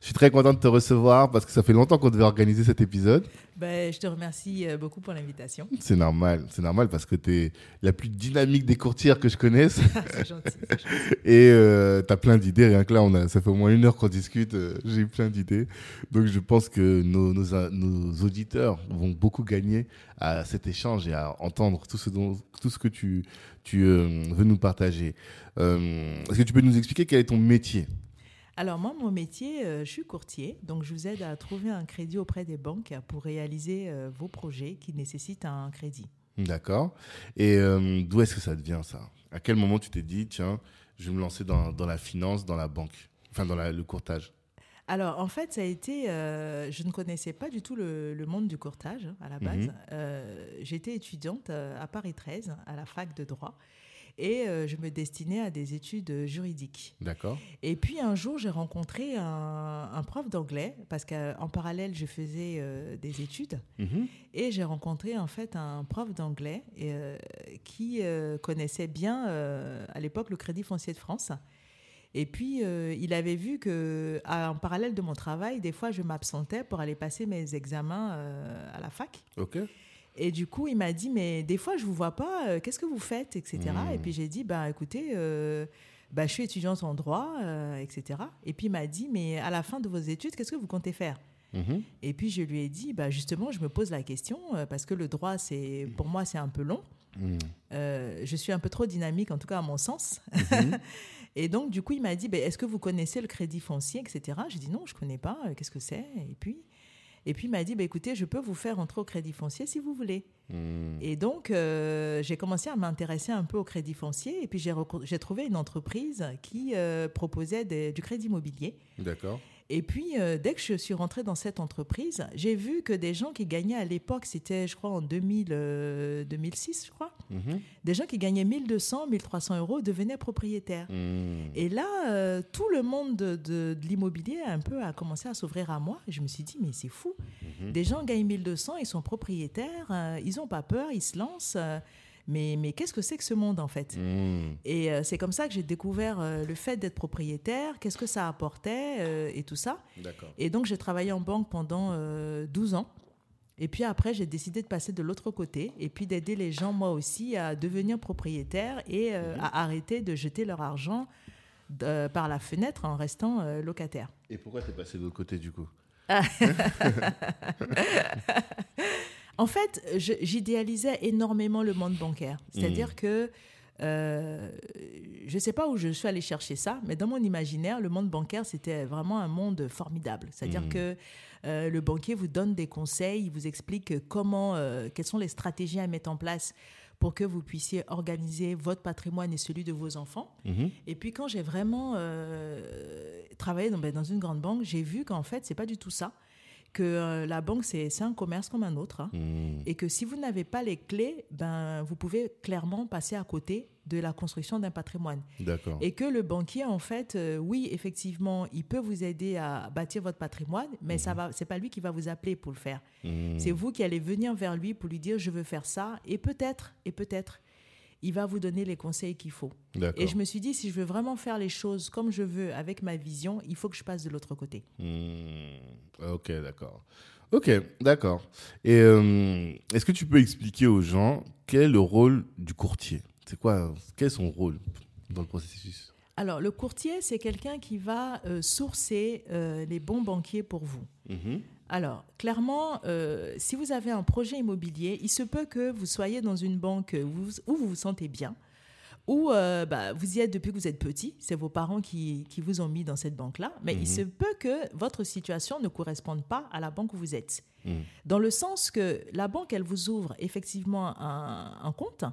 Je suis très content de te recevoir parce que ça fait longtemps qu'on devait organiser cet épisode. Ben, je te remercie euh, beaucoup pour l'invitation. C'est normal, c'est normal parce que tu es la plus dynamique des courtières que je connaisse. c'est gentil. c'est gentil. Et euh, tu as plein d'idées. Rien que là, on a, ça fait au moins une heure qu'on discute. euh, J'ai eu plein d'idées. Donc, je pense que nos, nos, a- nos auditeurs vont beaucoup gagner à cet échange et à entendre tout ce, dont, tout ce que tu, tu euh, veux nous partager. Est-ce que tu peux nous expliquer quel est ton métier? Alors moi, mon métier, euh, je suis courtier, donc je vous aide à trouver un crédit auprès des banques pour réaliser euh, vos projets qui nécessitent un crédit. D'accord. Et euh, d'où est-ce que ça te vient, ça? À quel moment tu t'es dit, tiens, je vais me lancer dans, dans la finance, dans la banque? Enfin, dans la- le courtage Alors en fait, ça a été, euh, je ne connaissais pas du tout le, le monde du courtage hein, à la base. Mhm. Euh, J'étais étudiante à Paris 13, à la fac de droit, et euh, je me destinais à des études juridiques. D'accord. Et puis un jour, j'ai rencontré un, un prof d'anglais, parce qu'en parallèle, je faisais euh, des études. Mhm. Et j'ai rencontré en fait un prof d'anglais euh, qui euh, connaissait bien euh, à l'époque le Crédit foncier de France. Et puis euh, il avait vu que en parallèle de mon travail, des fois je m'absentais pour aller passer mes examens euh, à la fac. Ok. Et du coup, il m'a dit, mais des fois, je vous vois pas, euh, qu'est-ce que vous faites, etc. Mm. Et puis j'ai dit, bah écoutez, euh, bah, je suis étudiante en droit, euh, etc. Et puis il m'a dit, mais à la fin de vos études, qu'est-ce que vous comptez faire Mhm. Et puis je lui ai dit, bah justement, je me pose la question, parce que le droit, c'est pour moi, c'est un peu long. Euh, je suis un peu trop dynamique, en tout cas à mon sens. Mhm. Et donc, du coup, il m'a dit, bah, est-ce que vous connaissez le crédit foncier, etc. J'ai dit, non, je connais pas, qu'est-ce que c'est? Et puis, et puis il m'a dit, bah, écoutez, je peux vous faire entrer au crédit foncier si vous voulez. Mhm. Et donc, euh, j'ai commencé à m'intéresser un peu au crédit foncier. Et puis, j'ai trouvé une entreprise qui euh, proposait des- du crédit immobilier. D'accord. Et puis, euh, dès que je suis rentrée dans cette entreprise, j'ai vu que des gens qui gagnaient à l'époque, c'était, je crois, en 2000, euh, 2006, je crois, Mhm. des gens qui gagnaient 1200, 1300 euros devenaient propriétaires. Mhm. Et là, euh, tout le monde de, de- de l'immobilier un peu a commencé à s'ouvrir à moi. Je me suis dit, mais c'est fou. Mhm. Des gens gagnent 1200, ils sont propriétaires, ils n'ont pas peur, ils se lancent. Mais mais qu'est-ce que c'est que ce monde en fait? Mhm. Et euh, c'est comme ça que j'ai découvert euh, le fait d'être propriétaire, qu'est-ce que ça apportait euh, et tout ça. Et donc j'ai travaillé en banque pendant euh, 12 ans. Et puis après, j'ai décidé de passer de l'autre côté et puis d'aider les gens, moi aussi, à devenir propriétaires et Mhm. à arrêter de jeter leur argent par la fenêtre en restant locataire. Et pourquoi t'es passé de l'autre côté du coup? En fait, j'idéalisais énormément le monde bancaire. C'est-à-dire que euh, je ne sais pas où je suis allée chercher ça, mais dans mon imaginaire, le monde bancaire, c'était vraiment un monde formidable. C'est-à-dire Mhm. que euh, le banquier vous donne des conseils, il vous explique comment, euh, quelles sont les stratégies à mettre en place pour que vous puissiez organiser votre patrimoine et celui de vos enfants. Mhm. Et puis quand j'ai vraiment travaillé dans, ben, dans une grande banque, j'ai vu qu'en fait, c'est pas du tout ça. Que euh, la banque, c'est un commerce comme un autre. hein. Mhm. Et que si vous n'avez pas les clés, ben, vous pouvez clairement passer à côté de la construction d'un patrimoine. Et que le banquier, en fait, euh, oui, effectivement, il peut vous aider à bâtir votre patrimoine, mais ça va, c'est pas lui qui va vous appeler pour le faire. Mhm. C'est vous qui allez venir vers lui pour lui dire je veux faire ça, et peut-être, et peut-être. Il va vous donner les conseils qu'il faut. Et je me suis dit, si je veux vraiment faire les choses comme je veux, avec ma vision, il faut que je passe de l'autre côté. Hmm. Ok, d'accord. Ok, d'accord. Et euh, est-ce que tu peux expliquer aux gens quel est le rôle du courtier? C'est quoi Quel est son rôle dans le processus? Alors, le courtier, c'est quelqu'un qui va euh, sourcer euh, les bons banquiers pour vous. Mhm. Alors, clairement, euh, si vous avez un projet immobilier, il se peut que vous soyez dans une banque où vous vous, sentez bien, ou euh, bah, vous y êtes depuis que vous êtes petit, c'est vos parents qui, qui vous ont mis dans cette banque-là, mais il se peut que votre situation ne corresponde pas à la banque où vous êtes. Mhm. Dans le sens que la banque, elle vous ouvre effectivement un, un compte,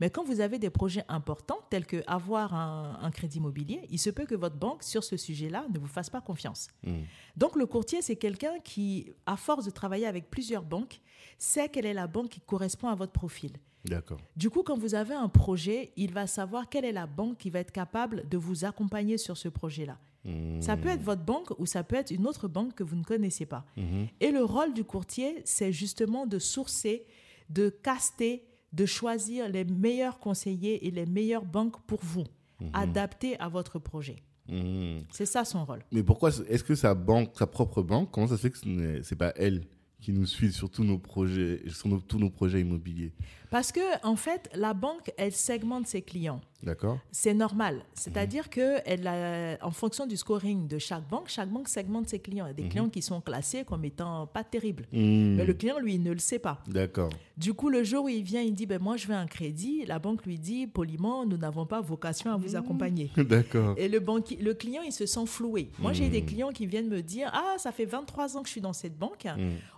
mais quand vous avez des projets importants, tels que avoir un, un crédit immobilier, il se peut que votre banque, sur ce sujet-là, ne vous fasse pas confiance. Mhm. Donc le courtier, c'est quelqu'un qui, à force de travailler avec plusieurs banques, sait quelle est la banque qui correspond à votre profil. D'accord. Du coup, quand vous avez un projet, il va savoir quelle est la banque qui va être capable de vous accompagner sur ce projet-là. Hmm. Ça peut être votre banque ou ça peut être une autre banque que vous ne connaissez pas. Mhm. Et le rôle du courtier, c'est justement de sourcer, de caster, de choisir les meilleurs conseillers et les meilleures banques pour vous, adaptées à votre projet. Mhm. C'est ça son rôle. Mais pourquoi est-ce que sa banque, sa propre banque, comment ça se fait que ce n'est pas elle qui nous suit sur tous nos projets, sur nos- tous nos projets immobiliers? Parce que, en fait, la banque, elle segmente ses clients. D'accord. C'est normal. C'est-à-dire que elle a- en fonction du scoring de chaque banque, chaque banque segmente ses clients. Il y a des clients qui sont classés comme étant pas terribles. Hmm. Mais le client, lui, il ne le sait pas. D'accord. Du coup, le jour où il vient, il dit ben, Moi, je veux un crédit. La banque lui dit poliment Nous n'avons pas vocation à vous accompagner. D'accord. Et le, le client, il se sent floué. Moi, j'ai des clients qui viennent me dire Ah, ça fait 23 ans que je suis dans cette banque.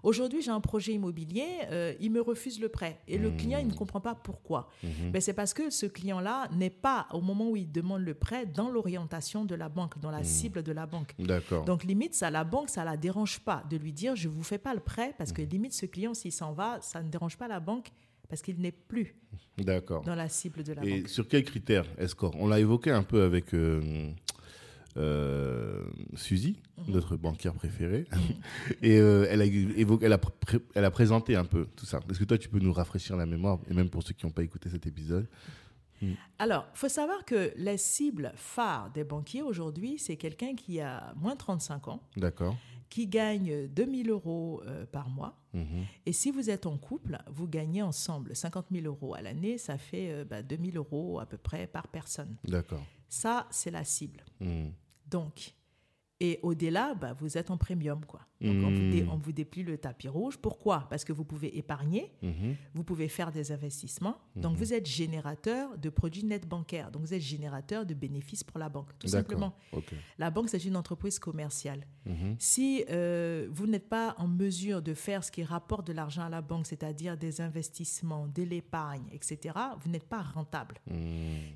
Aujourd'hui, j'ai un projet immobilier. euh, il me refuse le prêt. Et le client, il ne comprend pas pourquoi. Ben, c'est parce que ce client-là n'est pas, au moment où il demande le prêt, dans l'orientation de la banque, dans la cible de la banque. D'accord. Donc, limite, ça, la banque, ça la dérange pas de lui dire Je ne vous fais pas le prêt, parce que limite, ce client, s'il s'en va, ça ne dérange pas la banque, parce qu'il n'est plus dans la cible de la Et banque. sur quels critères elle score On l'a évoqué un peu avec euh, euh, Suzy, Mhm. notre banquière préférée. et euh, elle, a évoqué, elle, a elle a présenté un peu tout ça. Est-ce que toi, tu peux nous rafraîchir la mémoire, et même pour ceux qui n'ont pas écouté cet épisode Alors, il faut savoir que les cibles phares des banquiers aujourd'hui, c'est quelqu'un qui a moins de 35 ans, D'accord. qui gagne 2000 euros euh, par mois. Mhm. Et si vous êtes en couple, vous gagnez ensemble 50 000 euros à l'année, ça fait euh, bah, 2000 euros à peu près par personne. D'accord. Ça, c'est la cible. Mhm. Donc, et au-delà, bah, vous êtes en premium. Quoi. Donc, on, vous dé- Mhm. on vous déplie le tapis rouge. Pourquoi? Parce que vous pouvez épargner, Mhm. vous pouvez faire des investissements. Donc, vous êtes générateur de produits nets bancaires. Donc, vous êtes générateur de bénéfices pour la banque, tout simplement. La banque, c'est une entreprise commerciale. Mhm. Si euh, vous n'êtes pas en mesure de faire ce qui rapporte de l'argent à la banque, c'est-à-dire des investissements, de l'épargne, etc., vous n'êtes pas rentable. Mhm.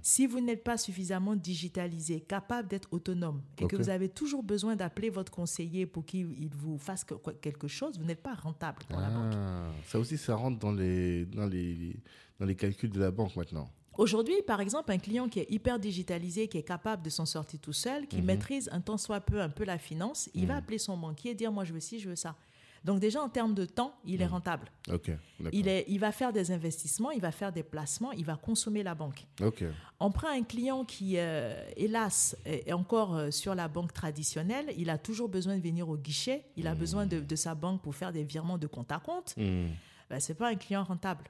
Si vous n'êtes pas suffisamment digitalisé, capable d'être autonome, et que vous avez toujours besoin d'appeler votre conseiller pour qu'il il vous fasse quelque chose, vous n'êtes pas rentable pour la banque. Ah, ça aussi, ça rentre dans les, dans, les, dans les calculs de la banque maintenant. Aujourd'hui, par exemple, un client qui est hyper digitalisé, qui est capable de s'en sortir tout seul, qui Mhm. maîtrise un tant soit peu un peu la finance, il va appeler son banquier et dire moi je veux ci, je veux ça. Donc déjà en termes de temps, il est rentable. Ok. D'accord. Il, est, il va faire des investissements, il va faire des placements, il va consommer la banque. On prend un client qui, euh, hélas, est encore euh, sur la banque traditionnelle. Il a toujours besoin de venir au guichet. Il a besoin de, de sa banque pour faire des virements de compte à compte. Mhm. Ben, ce n'est pas un client rentable.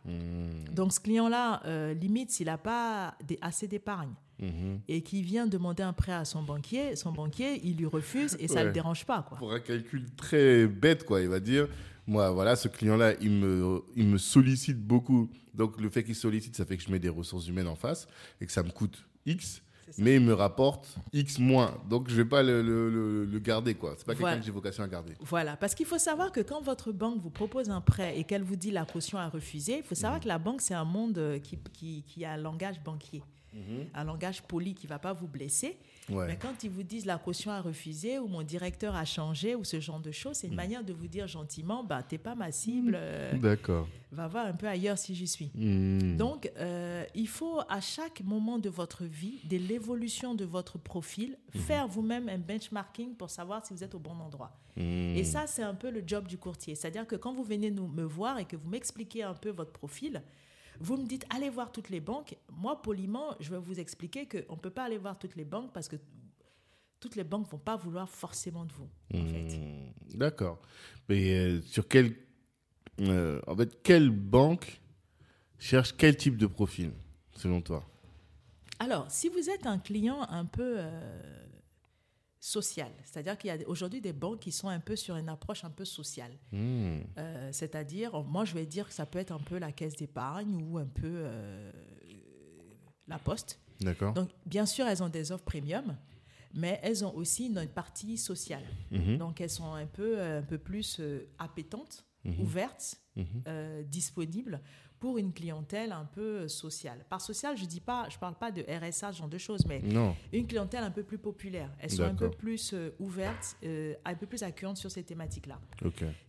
Donc, ce client-là, euh, limite, s'il n'a pas des- assez d'épargne Mhm. et qui vient demander un prêt à son banquier, son banquier, il lui refuse et ça ne Ouais. le dérange pas. Quoi. Pour un calcul très bête, quoi. Il va dire, moi, voilà, ce client-là, il me, il me sollicite beaucoup. Donc, le fait qu'il sollicite, ça fait que je mets des ressources humaines en face et que ça me coûte X. Mais il me rapporte X moins. Donc, je vais pas le, le- le- le garder, quoi. C'est pas Voilà. quelqu'un que j'ai vocation à garder. Voilà, parce qu'il faut savoir que quand votre banque vous propose un prêt et qu'elle vous dit la caution à refuser, il faut savoir que la banque, c'est un monde euh, qui, qui, qui a un langage banquier, un langage poli qui ne va pas vous blesser. Ouais. Mais quand ils vous disent la caution à refuser ou mon directeur a changé ou ce genre de choses, c'est une manière de vous dire gentiment, bah, t'es pas ma cible, euh, D'accord. va voir un peu ailleurs si j'y suis. Mhm. Donc, euh, il faut à chaque moment de votre vie, de l'évolution de votre profil, faire vous-même un benchmarking pour savoir si vous êtes au bon endroit. Et ça, c'est un peu le job du courtier. C'est-à-dire que quand vous venez nous, me voir et que vous m'expliquez un peu votre profil, Vous me dites, allez voir toutes les banques. Moi, poliment, je vais vous expliquer qu'on ne peut pas aller voir toutes les banques parce que toutes les banques ne vont pas vouloir forcément de vous. En fait. Hmm, D'accord. Mais euh, sur quel, euh, en fait, quelle banque cherche quel type de profil, selon toi? Alors, si vous êtes un client un peu euh, social, c'est-à-dire qu'il y a aujourd'hui des banques qui sont un peu sur une approche un peu sociale. Hmm, Euh, c'est-à-dire, moi je vais dire que ça peut être un peu la caisse d'épargne ou un peu euh, la poste. D'accord. Donc, bien sûr, elles ont des offres premium, mais elles ont aussi une partie sociale. Mhm, Donc, elles sont un peu, euh, un peu plus euh, appétentes, mhm, ouvertes, mhm. disponibles pour une clientèle un peu euh, sociale. Par sociale, je dis pas, je parle pas de RSA, ce genre de choses, mais Non. une clientèle un peu plus populaire. Elles sont un peu plus euh, ouvertes, euh, un peu plus accueillantes sur ces thématiques-là.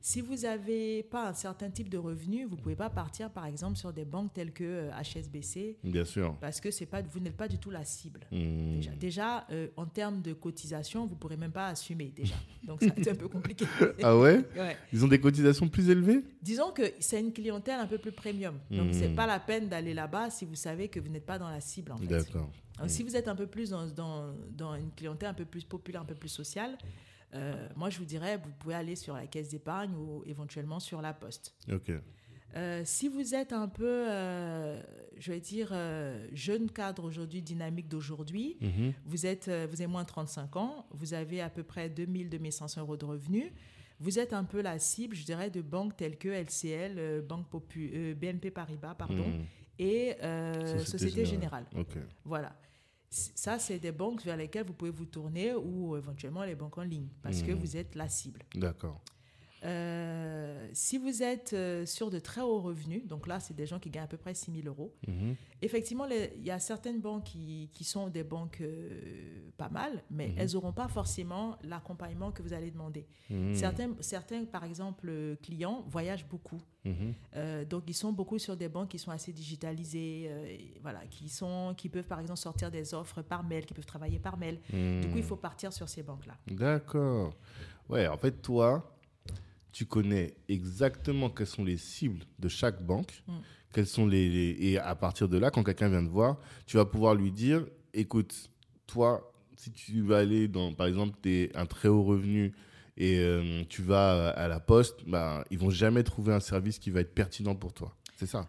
Si vous n'avez pas un certain type de revenu, vous ne pouvez pas partir, par exemple, sur des banques telles que euh, HSBC, Bien sûr. parce que c'est pas, vous n'êtes pas du tout la cible. Hmm, Déjà, déjà euh, en termes de cotisation, vous ne pourrez même pas assumer déjà. Donc, c'est un peu compliqué. Ah ouais Ouais. Ils ont des cotisations plus élevées? Disons que c'est une clientèle un peu plus premium. Donc, Mhm. c'est pas la peine d'aller là-bas si vous savez que vous n'êtes pas dans la cible, en fait. D'accord. Si vous êtes un peu plus dans, dans, dans une clientèle un peu plus populaire, un peu plus sociale, euh, moi, je vous dirais, vous pouvez aller sur la caisse d'épargne ou éventuellement sur la poste. Ok. Euh, si vous êtes un peu, euh, je vais dire, euh, jeune cadre aujourd'hui, dynamique d'aujourd'hui, Mhm, vous, êtes, vous avez moins de 35 ans, vous avez à peu près 2000-2500 euros de revenus, vous êtes un peu la cible, je dirais, de banques telles que LCL, euh, Banque Popu, euh, BNP Paribas, pardon, hmm. et euh, Société, Générale. Ok. Voilà. Ça, c'est des banques vers lesquelles vous pouvez vous tourner ou éventuellement les banques en ligne parce que Mhm. vous êtes la cible. D'accord. Euh, si vous êtes euh, sur de très hauts revenus, donc là, c'est des gens qui gagnent à peu près 6 000 euros, Mhm, effectivement, il y a certaines banques qui, qui sont des banques euh, pas mal, mais Mhm. elles n'auront pas forcément l'accompagnement que vous allez demander. mhm, Certains, certains, par exemple, clients voyagent beaucoup. Euh, donc, ils sont beaucoup sur des banques qui sont assez digitalisées, voilà, qui, sont, qui peuvent, par exemple, sortir des offres par mail, qui peuvent travailler par mail. Du coup, il faut partir sur ces banques-là. D'accord. Ouais, en fait, toi, tu connais exactement quelles sont les cibles de chaque banque, Mm. quelles sont les, les- et à partir de là, quand quelqu'un vient te voir, tu vas pouvoir lui dire, écoute, toi, si tu vas aller dans, par exemple, tu es un très haut revenu et euh, tu vas à la poste, bah, ils vont jamais trouver un service qui va être pertinent pour toi. C'est ça.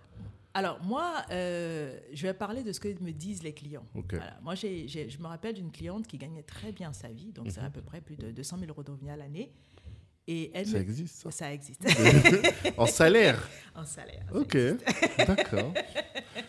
Alors, moi, euh, je vais parler de ce que me disent les clients. Voilà. Moi, je me rappelle d'une cliente qui gagnait très bien sa vie, donc c'est Mhm. à peu près plus de 200 000 euros de revenus à l'année. Et elle Ça existe, ça Ça existe, En salaire en salaire. Ok, d'accord.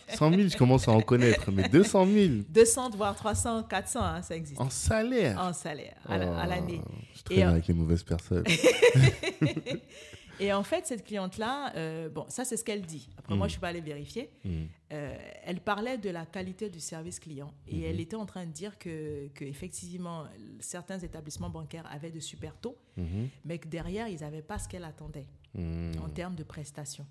100 000, je commence à en connaître, mais 200 000 200, voire 300, 400, hein, ça existe. en salaire En salaire, à la- à Oh, l'année. Je traîne Et, avec les mauvaises personnes. Et en fait, cette cliente-là, euh, bon, ça c'est ce qu'elle dit. Après, moi, Mhm. je suis pas allée vérifier. Hmm. Euh, elle parlait de la qualité du service client et Mhm. elle était en train de dire que, que effectivement certains établissements bancaires avaient de super taux, Mhm. mais que derrière ils n'avaient pas ce qu'elle attendait Hmm. en termes de prestations.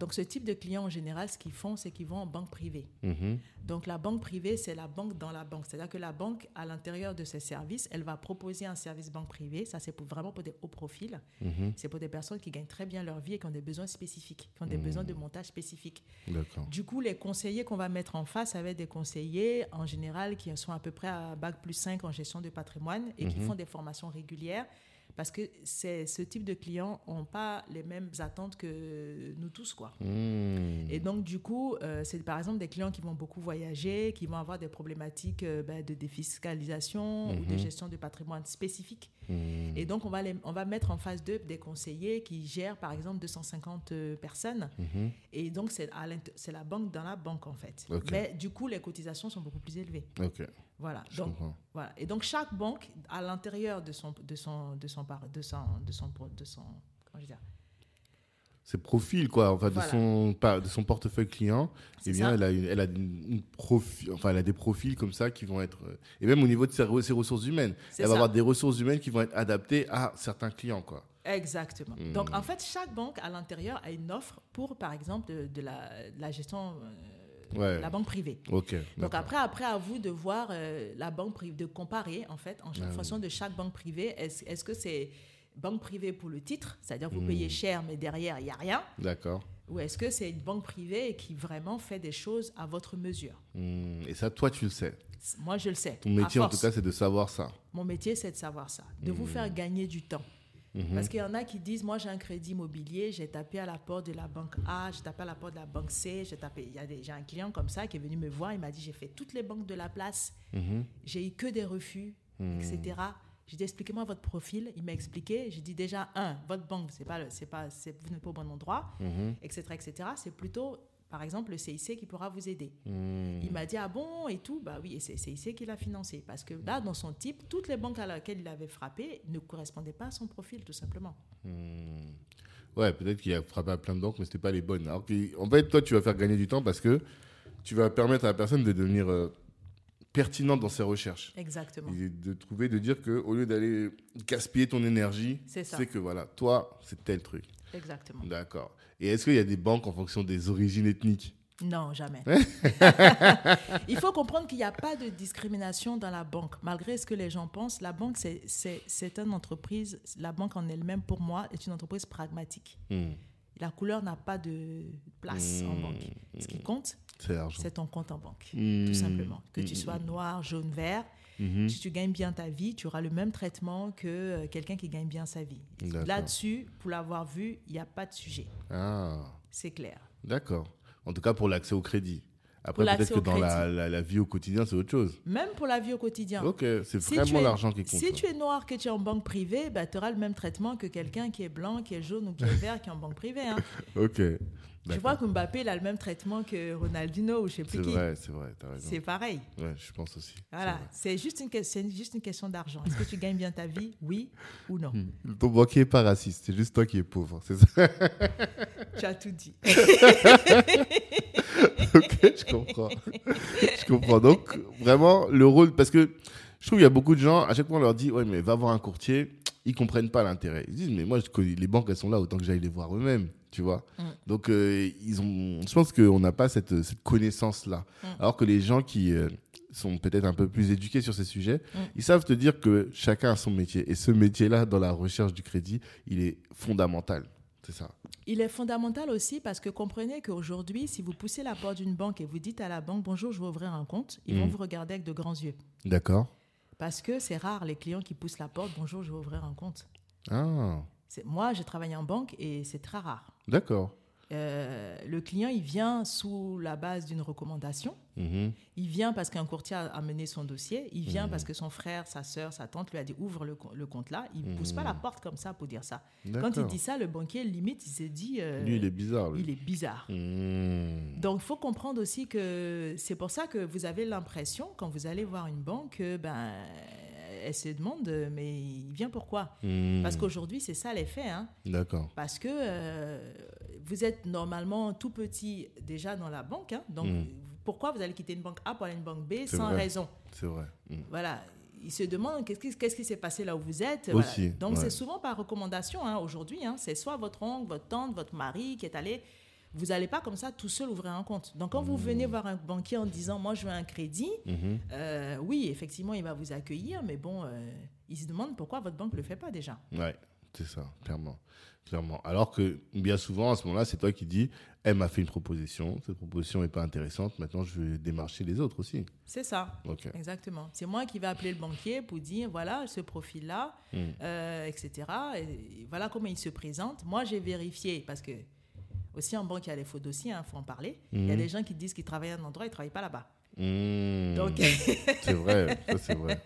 Donc ce type de clients en général, ce qu'ils font, c'est qu'ils vont en banque privée. Mhm. Donc la banque privée, c'est la banque dans la banque, c'est-à-dire que la banque à l'intérieur de ses services, elle va proposer un service banque privée. Ça c'est pour, vraiment pour des hauts profils. Mhm. C'est pour des personnes qui gagnent très bien leur vie et qui ont des besoins spécifiques, qui ont des besoins de montage spécifiques. Du coup, les conseillers qu'on va mettre en face avec des conseillers, en général, qui sont à peu près à Bac plus 5 en gestion de patrimoine et qui Mhm. font des formations régulières, parce que ce type de clients n'ont pas les mêmes attentes que nous tous. quoi. Hmm. Et donc, du coup, euh, c'est par exemple des clients qui vont beaucoup voyager, qui vont avoir des problématiques euh, ben, de défiscalisation ou de Mhm. gestion de patrimoine spécifique. Hmm. Et donc, on va, les- on va mettre en face d'eux des conseillers qui gèrent, par exemple, 250 euh, personnes. Mhm. Et donc, c'est la banque dans la banque, en fait. Mais du coup, les cotisations sont beaucoup plus élevées. Voilà. je Donc, comprends. voilà. Et donc, chaque banque, à l'intérieur de son, de son, de son, de son, de son, de son, comment je veux dire, C'est profil, quoi, enfin, Voilà. de, son, de son portefeuille client. Eh bien, ça. elle a, elle, a une, profi- enfin, elle a des profils comme ça qui vont être. euh, Et même au niveau de ses, re- ses ressources humaines. Elle va ça. avoir des ressources humaines qui vont être adaptées à certains clients, quoi. Exactement. Hmm. Donc, en fait, chaque banque à l'intérieur a une offre pour, par exemple, de, de la, de la gestion, euh, Ouais. la banque privée. Ok. Donc après, après à vous de voir euh, la banque privée, de comparer en fait en Ah fonction de chaque banque privée. Est-ce est-ce que c'est banque privée pour le titre, c'est-à-dire vous Hmm. payez cher mais derrière il y a rien, D'accord. Ou est-ce que c'est une banque privée qui vraiment fait des choses à votre mesure? Hmm, Et ça, toi, tu le sais? Moi, je le sais. Ton métier, en tout cas, c'est de savoir ça. Mon métier, c'est de savoir ça, de vous faire gagner du temps. Parce qu'il y en a qui disent, moi j'ai un crédit immobilier, j'ai tapé à la porte de la banque A, j'ai tapé à la porte de la banque C, j'ai tapé, il y a des, j'ai un client comme ça qui est venu me voir, il m'a dit, j'ai fait toutes les banques de la place, j'ai eu que des refus, etc. J'ai dit, expliquez-moi votre profil. Il m'a expliqué. J'ai dit déjà, un, votre banque, c'est pas, le- c'est pas, c'est, vous n'êtes pas au bon endroit, etc., etc. C'est plutôt, par exemple, le CIC qui pourra vous aider. Hmm. Il m'a dit ah bon et tout bah oui et c'est le CIC qui l'a financé parce que là dans son type toutes les banques à laquelle il avait frappé ne correspondaient pas à son profil tout simplement. Ouais, peut-être qu'il a frappé à plein de banques, mais c'était pas les bonnes. Alors en fait, toi, tu vas faire gagner du temps parce que tu vas permettre à la personne de devenir euh, pertinente dans ses recherches. Exactement. Et de trouver, de dire que au lieu d'aller gaspiller ton énergie, c'est que voilà, toi, c'est tel truc. Exactement. D'accord. Et est-ce qu'il y a des banques en fonction des origines ethniques? Non, jamais. Il faut comprendre qu'il n'y a pas de discrimination dans la banque. Malgré ce que les gens pensent, la banque, c'est- c'est c'est une entreprise, la banque en elle-même, pour moi, est une entreprise pragmatique. Hmm, La couleur n'a pas de place en banque. Ce qui compte, c'est ton compte en banque. Hmm. tout simplement. Que tu sois noir, jaune, vert, Si tu gagnes bien ta vie, tu auras le même traitement que euh, quelqu'un qui gagne bien sa vie. Là-dessus, pour l'avoir vu, il n'y a pas de sujet. Ah, C'est clair. d'accord. En tout cas, pour l'accès au crédit. Après, peut-être que dans la, la- la vie au quotidien, c'est autre chose. Même pour la vie au quotidien. Ok, c'est Si vraiment es- l'argent qui compte. Si là. tu es noir, que tu es en banque privée, bah, tu auras le même traitement que quelqu'un qui est blanc, qui est jaune ou qui est vert, qui est en banque privée. hein. Ok. D'accord. vois que Mbappé, il a le même traitement que Ronaldinho ou je sais C'est plus qui. vrai, c'est vrai, t'as raison. C'est pareil. Ouais, je pense aussi. Voilà. C'est juste, une que- c'est juste une question d'argent. Est-ce que tu gagnes bien ta vie Oui ou non? C'est vrai. Ton banquier n'est pas raciste, c'est juste toi qui es pauvre, c'est ça? Tu as tout dit. Ok, je comprends. je comprends. Donc, vraiment, le rôle. Parce que je trouve qu'il y a beaucoup de gens, à chaque fois, on leur dit Ouais, mais va voir un courtier. Ils comprennent pas l'intérêt. Ils disent Mais moi, je connais- les banques, elles sont là, autant que j'aille les voir eux-mêmes. Tu vois Mm. Donc, euh, ils ont, je pense qu'on n'a pas cette, cette connaissance-là. Mm. Alors que les gens qui euh, sont peut-être un peu plus éduqués sur ces sujets, Mm. ils savent te dire que chacun a son métier. Et ce métier-là, dans la recherche du crédit, il est fondamental. C'est ça. Il est fondamental aussi parce que comprenez qu'aujourd'hui, si vous poussez la porte d'une banque et vous dites à la banque bonjour, je veux ouvrir un compte, ils vont vous regarder avec de grands yeux. D'accord Parce que c'est rare les clients qui poussent la porte bonjour, je veux ouvrir un compte. Ah, Moi, j'ai travaillé en banque et c'est très rare. d'accord. Euh, le client, il vient sous la base d'une recommandation. Mhm. Il vient parce qu'un courtier a amené son dossier. Il Mmh. vient parce que son frère, sa soeur, sa tante lui a dit ouvre le, co- le compte là. Il ne pousse pas la porte comme ça pour dire ça. Quand il dit ça, le banquier, limite, il s'est dit euh, Lui, il est bizarre. lui. il est bizarre. Donc, il faut comprendre aussi que c'est pour ça que vous avez l'impression, quand vous allez voir une banque, que, ben, elle se demande, mais il vient pourquoi Mmh. Parce qu'aujourd'hui, c'est ça l'effet. Hein? D'accord. Parce que euh, vous êtes normalement tout petit déjà dans la banque. hein. Donc, Mm. pourquoi vous allez quitter une banque A pour aller à une banque B sans vrai. raison C'est vrai. Mmh. Voilà. Ils se demandent qu'est-ce qui, s'est passé là où vous êtes. Aussi, Voilà. Donc, ouais. c'est souvent par recommandation hein, aujourd'hui. hein. C'est soit votre oncle, votre tante, votre mari qui est allé. Vous n'allez pas comme ça tout seul ouvrir un compte. Donc, quand vous venez voir un banquier en disant Moi, je veux un crédit, Mhm. euh, oui, effectivement, il va vous accueillir, mais bon, euh, il se demande pourquoi votre banque ne le fait pas déjà. Ouais, c'est ça, clairement. clairement. Alors que bien souvent, à ce moment-là, c'est toi qui dis Elle m'a fait une proposition, cette proposition n'est pas intéressante, maintenant je vais démarcher les autres aussi. C'est ça. Ok. Exactement. C'est moi qui vais appeler le banquier pour dire voilà ce profil-là, Mm. euh, etc. Et voilà comment il se présente. Moi, j'ai vérifié parce que aussi en banque il y a les faux dossiers, il faut en parler. Il y a Mhm. des gens qui disent qu'ils travaillent à un endroit, ils travaillent pas là-bas. Mmh. Donc, C'est vrai, c'est vrai.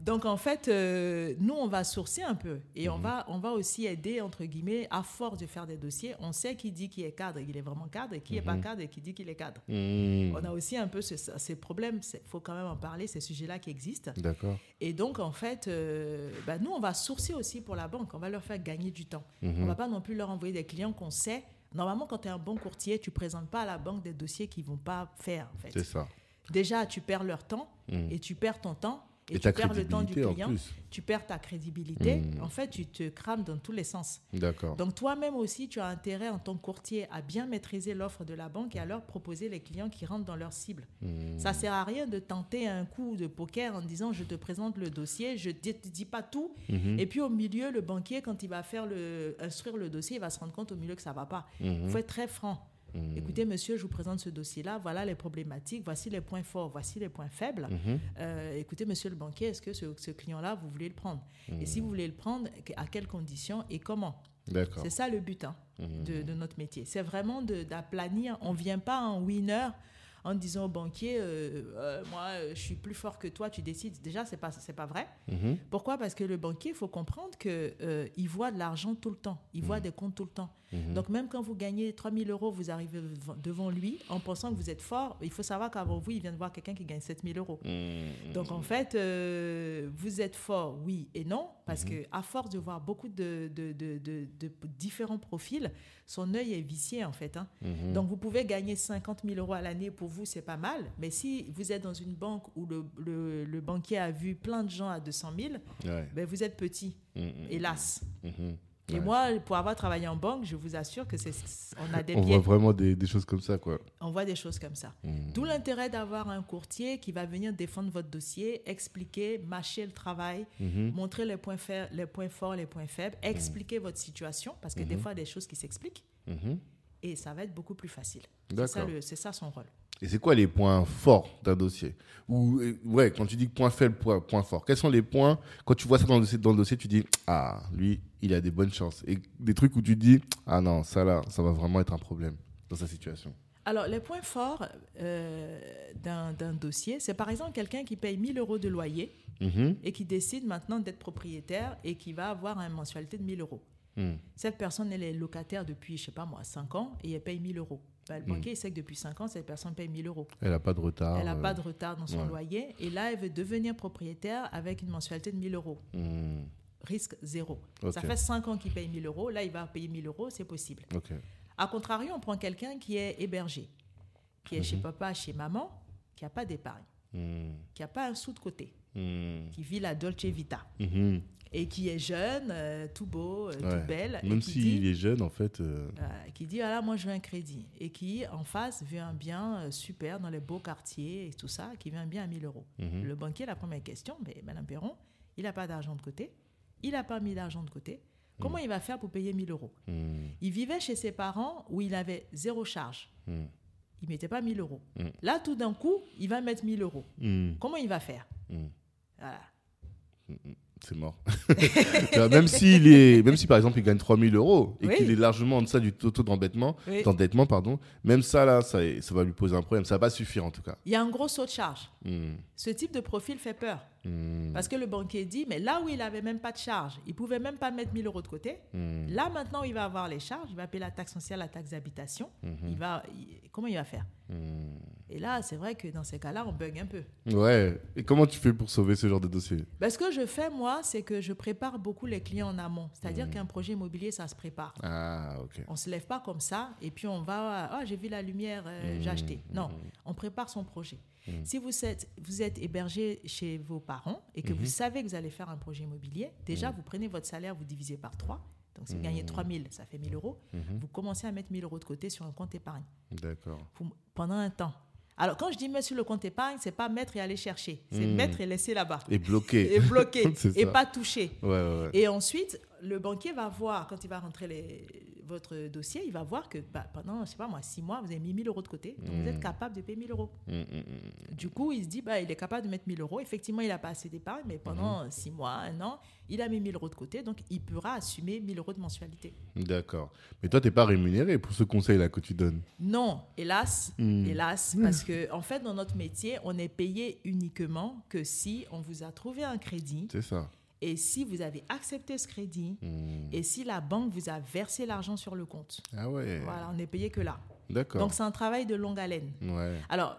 donc en fait, euh, nous on va sourcer un peu et Mhm. on va on va aussi aider entre guillemets à force de faire des dossiers. On sait qui dit qu'il est cadre, il est vraiment cadre, et qui n'est Mhm. pas cadre et qui dit qu'il est cadre. On a aussi un peu ce- ces problèmes. Il faut quand même en parler, ces sujets-là qui existent. D'accord. Et donc, en fait, euh, bah, nous, on va sourcer aussi pour la banque. On va leur faire gagner du temps. On Mhm. va pas non plus leur envoyer des clients qu'on sait. Normalement, quand tu es un bon courtier, tu présentes pas à la banque des dossiers qu'ils vont pas faire. En fait. C'est ça. Déjà, tu perds leur temps Mm. et tu perds ton temps. Et, Et tu perds le temps du client, tu perds ta crédibilité. Mm. En fait, tu te crames dans tous les sens. D'accord. Donc toi-même aussi, tu as intérêt en tant que courtier à bien maîtriser l'offre de la banque et à leur proposer les clients qui rentrent dans leur cible. Hmm. Ça sert à rien de tenter un coup de poker en disant je te présente le dossier, je ne te dis pas tout. Mhm. Et puis au milieu, le banquier, quand il va faire le, instruire le dossier, il va se rendre compte au milieu que ça ne va pas. Il Mhm. faut être très franc. Mhm. Écoutez, monsieur, je vous présente ce dossier-là. Voilà les problématiques. Voici les points forts. Voici les points faibles. Mhm. Euh, écoutez, monsieur le banquier, est-ce que ce, ce client-là, vous voulez le prendre? Et si vous voulez le prendre, à quelles conditions et comment? C'est ça le but hein, de, de notre métier. C'est vraiment d'aplanir. On ne vient pas en winner en disant au banquier, euh, Euh, moi, euh, je suis plus fort que toi, tu décides. Déjà, ce n'est pas, c'est pas vrai. Mhm. Pourquoi? Parce que le banquier, il faut comprendre qu'il voit de l'argent tout le temps. Il voit des comptes tout le temps. Mhm. Donc, même quand vous gagnez 3 000 euros, vous arrivez devant- lui en pensant que vous êtes fort. Il faut savoir qu'avant vous, il vient de voir quelqu'un qui gagne 7 000 euros. Mhm. Donc en fait, vous êtes fort, oui et non, parce Mhm. que à force de voir beaucoup de, de- de- de- de différents profils, son œil est vicié en fait. hein. Mhm. Donc vous pouvez gagner 50 000 euros à l'année, pour vous c'est pas mal, mais si vous êtes dans une banque où le, le- le banquier a vu plein de gens à 200 000, Ouais. ben vous êtes petit, Mhm. hélas. Et Ouais. moi, pour avoir travaillé en banque, je vous assure que c'est, on a des On biais, voit vraiment des, des choses comme ça, quoi. on voit des choses comme ça. Mhm. D'où l'intérêt d'avoir un courtier qui va venir défendre votre dossier, expliquer, mâcher le travail, Mhm. montrer les points, fa- les points forts, les points faibles, expliquer votre situation, parce que des fois, il y a des choses qui s'expliquent. Et ça va être beaucoup plus facile. C'est ça, son rôle. Et c'est quoi les points forts d'un dossier Ou ouais, quand tu dis point faible, point, point fort, quels sont les points quand tu vois ça dans le dossier, dans le dossier, tu dis ah lui, il a des bonnes chances. Et des trucs où tu dis ah non, ça là, ça va vraiment être un problème dans sa situation. Alors, les points forts euh, d'un d'un dossier, c'est par exemple quelqu'un qui paye 1000 euros de loyer Mhm. et qui décide maintenant d'être propriétaire et qui va avoir une mensualité de 1000 euros. Mhm. Cette personne, elle est locataire depuis, je sais pas moi, 5 ans et elle paye 1000 euros. Ben, le Mm. banquier il sait que depuis 5 ans, cette personne paye 1000 euros. Elle a pas de retard. Elle n'a euh, pas de retard dans son ouais. loyer. Et là, elle veut devenir propriétaire avec une mensualité de 1000 euros. mhm. Risque zéro. Ça fait 5 ans qu'il paye 1000 euros. Là, il va payer 1000 euros, c'est possible. A contrario, on prend quelqu'un qui est hébergé, qui est Mhm. chez papa, chez maman, qui n'a pas d'épargne, Mhm. qui n'a pas un sou de côté, Mhm. qui vit la Dolce Vita Mhm. Et qui est jeune, euh, tout beau, euh, Ouais. tout belle. Même s'il est jeune, en fait. euh, qui dit, ah là, moi, je veux un crédit. Et qui, en face, veut un bien euh, super dans les beaux quartiers et tout ça, qui veut un bien à 1000 euros. mhm. Le banquier, la première question, mais Madame Perron, il n'a pas d'argent de côté, il n'a pas mis d'argent de côté. Comment il va faire pour payer 1000 euros Mhm. Il vivait chez ses parents où il avait zéro charge. Mhm. Il ne mettait pas 1000 euros. Là, tout d'un coup, il va mettre 1000 euros. Mhm. Comment il va faire Mhm. Voilà. C'est mort. Même, s'il est, même si par exemple il gagne 3000 euros et Oui. qu'il est largement en deçà du taux d'endettement, Oui. d'endettement, pardon, même ça là, ça, ça va lui poser un problème. Ça va pas suffire en tout cas. Il y a un gros saut de charge. Hmm, Ce type de profil fait peur. Hmm, Parce que le banquier dit, mais là où il n'avait même pas de charge, il pouvait même pas mettre 1000 euros de côté. hmm, Là, maintenant, il va avoir les charges, il va payer la taxe foncière, la taxe d'habitation. mhm, Il va, il- comment il va faire? Hmm. Et là, c'est vrai que dans ces cas-là, on bug un peu. Ouais. Et comment tu fais pour sauver ce genre de dossier? Ben, ce que je fais, moi, c'est que je prépare beaucoup les clients en amont. C'est-à-dire qu'un projet immobilier, ça se prépare. Ah, ok. On ne se lève pas comme ça et puis on va, ah, j'ai vu la lumière, euh, j'ai acheté. Non, on prépare son projet. Mhm. Si vous êtes, vous êtes hébergé chez vos parents et que vous savez que vous allez faire un projet immobilier, déjà, vous prenez votre salaire, vous divisez par 3. Donc, si vous gagnez Mhm. 3 000, ça fait 1 000 euros. Mhm. Vous commencez à mettre 1 000 euros de côté sur un compte épargne D'accord. Pendant un temps. Alors, quand je dis mettre sur le compte épargne, c'est pas mettre et aller chercher. C'est mettre et laisser là-bas. Et bloqué. Et bloquer. Et ça. pas toucher. Ouais, ouais, ouais. Et ensuite, le banquier va voir, quand il va rentrer les- votre dossier, il va voir que bah, pendant, je sais pas moi, six mois, vous avez mis 1000 euros de côté. Donc, vous êtes capable de payer 1000 euros. Hmm, hmm. Du coup, il se dit, bah, il est capable de mettre 1000 euros. Effectivement, il n'a pas assez d'épargne, mais pendant Mhm. six mois, un an, il a mis 1000 euros de côté. Donc, il pourra assumer 1000 euros de mensualité. D'accord. Mais toi, t'es pas rémunéré pour ce conseil-là que tu donnes. Non, hélas, hélas, parce que en fait, dans notre métier, on est payé uniquement que si on vous a trouvé un crédit C'est ça. Et si vous avez accepté ce crédit Hmm. et si la banque vous a versé l'argent sur le compte. Ah ouais. Voilà, on n'est payé que là. D'accord. Donc, c'est un travail de longue haleine. Ouais. Alors,